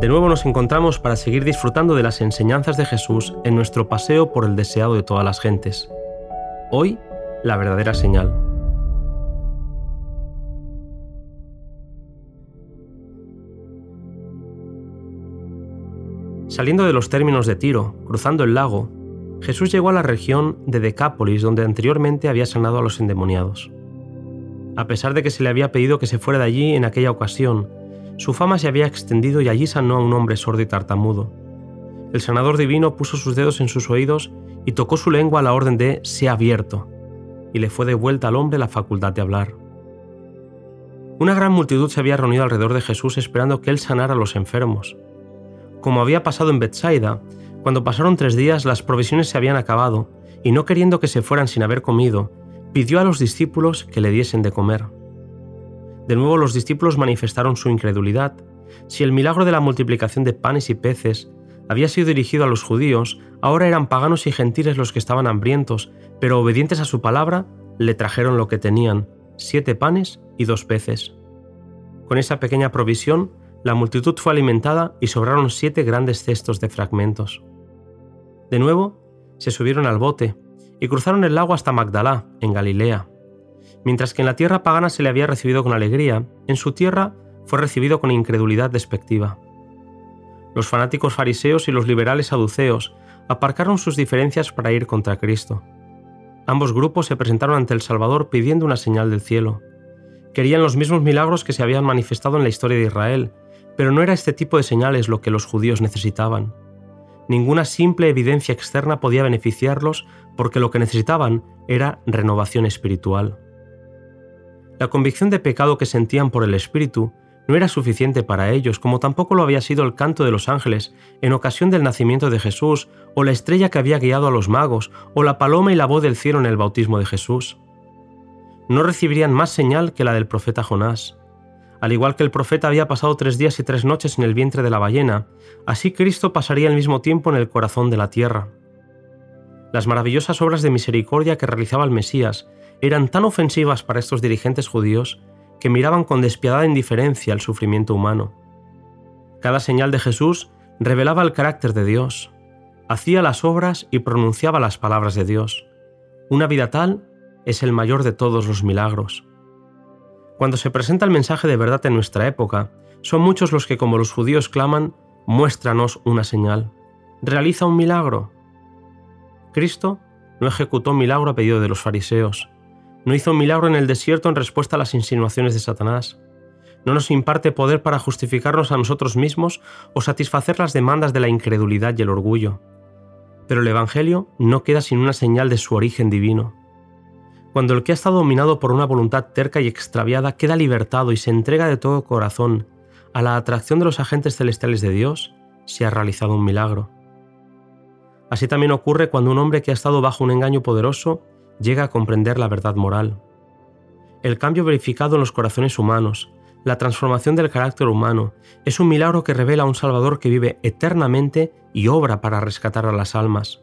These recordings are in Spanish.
De nuevo nos encontramos para seguir disfrutando de las enseñanzas de Jesús en nuestro paseo por el deseado de todas las gentes. Hoy, la verdadera señal. Saliendo de los términos de Tiro, cruzando el lago, Jesús llegó a la región de Decápolis donde anteriormente había sanado a los endemoniados. A pesar de que se le había pedido que se fuera de allí en aquella ocasión, su fama se había extendido y allí sanó a un hombre sordo y tartamudo. El sanador divino puso sus dedos en sus oídos y tocó su lengua a la orden de «sea abierto», y le fue devuelta al hombre la facultad de hablar. Una gran multitud se había reunido alrededor de Jesús esperando que él sanara a los enfermos. Como había pasado en Bethsaida, cuando pasaron tres días las provisiones se habían acabado, y no queriendo que se fueran sin haber comido, pidió a los discípulos que le diesen de comer. De nuevo los discípulos manifestaron su incredulidad. Si el milagro de la multiplicación de panes y peces había sido dirigido a los judíos, ahora eran paganos y gentiles los que estaban hambrientos, pero obedientes a su palabra, le trajeron lo que tenían, siete panes y dos peces. Con esa pequeña provisión, la multitud fue alimentada y sobraron siete grandes cestos de fragmentos. De nuevo, se subieron al bote y cruzaron el lago hasta Magdalá, en Galilea. Mientras que en la tierra pagana se le había recibido con alegría, en su tierra fue recibido con incredulidad despectiva. Los fanáticos fariseos y los liberales saduceos aparcaron sus diferencias para ir contra Cristo. Ambos grupos se presentaron ante el Salvador pidiendo una señal del cielo. Querían los mismos milagros que se habían manifestado en la historia de Israel, pero no era este tipo de señales lo que los judíos necesitaban. Ninguna simple evidencia externa podía beneficiarlos porque lo que necesitaban era renovación espiritual. La convicción de pecado que sentían por el Espíritu no era suficiente para ellos, como tampoco lo había sido el canto de los ángeles en ocasión del nacimiento de Jesús, o la estrella que había guiado a los magos, o la paloma y la voz del cielo en el bautismo de Jesús. No recibirían más señal que la del profeta Jonás. Al igual que el profeta había pasado tres días y tres noches en el vientre de la ballena, así Cristo pasaría el mismo tiempo en el corazón de la tierra. Las maravillosas obras de misericordia que realizaba el Mesías eran tan ofensivas para estos dirigentes judíos que miraban con despiadada indiferencia el sufrimiento humano. Cada señal de Jesús revelaba el carácter de Dios, hacía las obras y pronunciaba las palabras de Dios. Una vida tal es el mayor de todos los milagros. Cuando se presenta el mensaje de verdad en nuestra época, son muchos los que como los judíos claman, muéstranos una señal, realiza un milagro. Cristo no ejecutó milagro a pedido de los fariseos, no hizo un milagro en el desierto en respuesta a las insinuaciones de Satanás, no nos imparte poder para justificarnos a nosotros mismos o satisfacer las demandas de la incredulidad y el orgullo. Pero el Evangelio no queda sin una señal de su origen divino. Cuando el que ha estado dominado por una voluntad terca y extraviada queda libertado y se entrega de todo corazón a la atracción de los agentes celestiales de Dios, se ha realizado un milagro. Así también ocurre cuando un hombre que ha estado bajo un engaño poderoso llega a comprender la verdad moral. El cambio verificado en los corazones humanos, la transformación del carácter humano, es un milagro que revela a un Salvador que vive eternamente y obra para rescatar a las almas.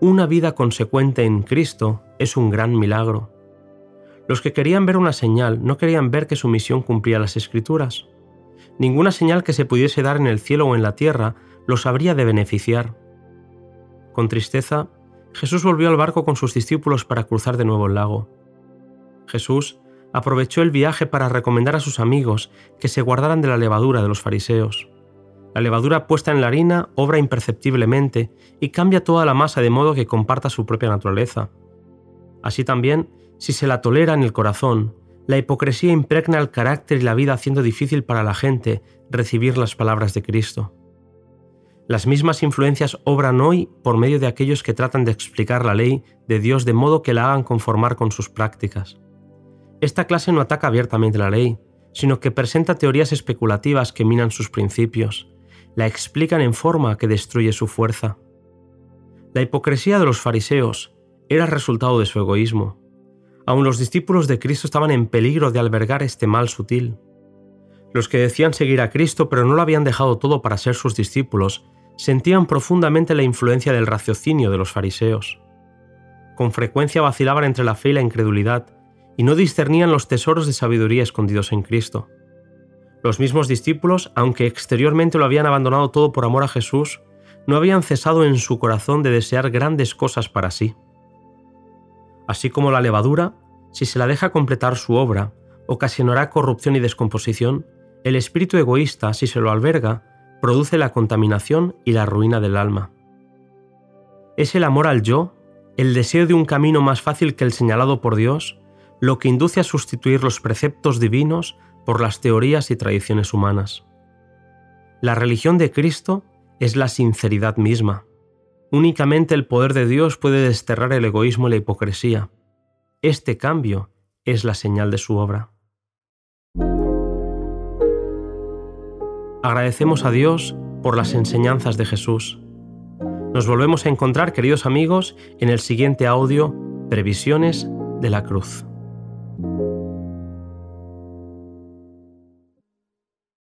Una vida consecuente en Cristo es un gran milagro. Los que querían ver una señal no querían ver que su misión cumplía las escrituras. Ninguna señal que se pudiese dar en el cielo o en la tierra los habría de beneficiar. Con tristeza, Jesús volvió al barco con sus discípulos para cruzar de nuevo el lago. Jesús aprovechó el viaje para recomendar a sus amigos que se guardaran de la levadura de los fariseos. La levadura puesta en la harina obra imperceptiblemente y cambia toda la masa de modo que comparta su propia naturaleza. Así también, si se la tolera en el corazón, la hipocresía impregna el carácter y la vida haciendo difícil para la gente recibir las palabras de Cristo. Las mismas influencias obran hoy por medio de aquellos que tratan de explicar la ley de Dios de modo que la hagan conformar con sus prácticas. Esta clase no ataca abiertamente la ley, sino que presenta teorías especulativas que minan sus principios, la explican en forma que destruye su fuerza. La hipocresía de los fariseos era resultado de su egoísmo. Aun los discípulos de Cristo estaban en peligro de albergar este mal sutil. Los que decían seguir a Cristo pero no lo habían dejado todo para ser sus discípulos, sentían profundamente la influencia del raciocinio de los fariseos. Con frecuencia vacilaban entre la fe y la incredulidad, y no discernían los tesoros de sabiduría escondidos en Cristo. Los mismos discípulos, aunque exteriormente lo habían abandonado todo por amor a Jesús, no habían cesado en su corazón de desear grandes cosas para sí. Así como la levadura, si se la deja completar su obra, ocasionará corrupción y descomposición, el espíritu egoísta, si se lo alberga, produce la contaminación y la ruina del alma. Es el amor al yo, el deseo de un camino más fácil que el señalado por Dios, lo que induce a sustituir los preceptos divinos por las teorías y tradiciones humanas. La religión de Cristo es la sinceridad misma. Únicamente el poder de Dios puede desterrar el egoísmo y la hipocresía. Este cambio es la señal de su obra. Agradecemos a Dios por las enseñanzas de Jesús. Nos volvemos a encontrar, queridos amigos, en el siguiente audio, Previsiones de la Cruz.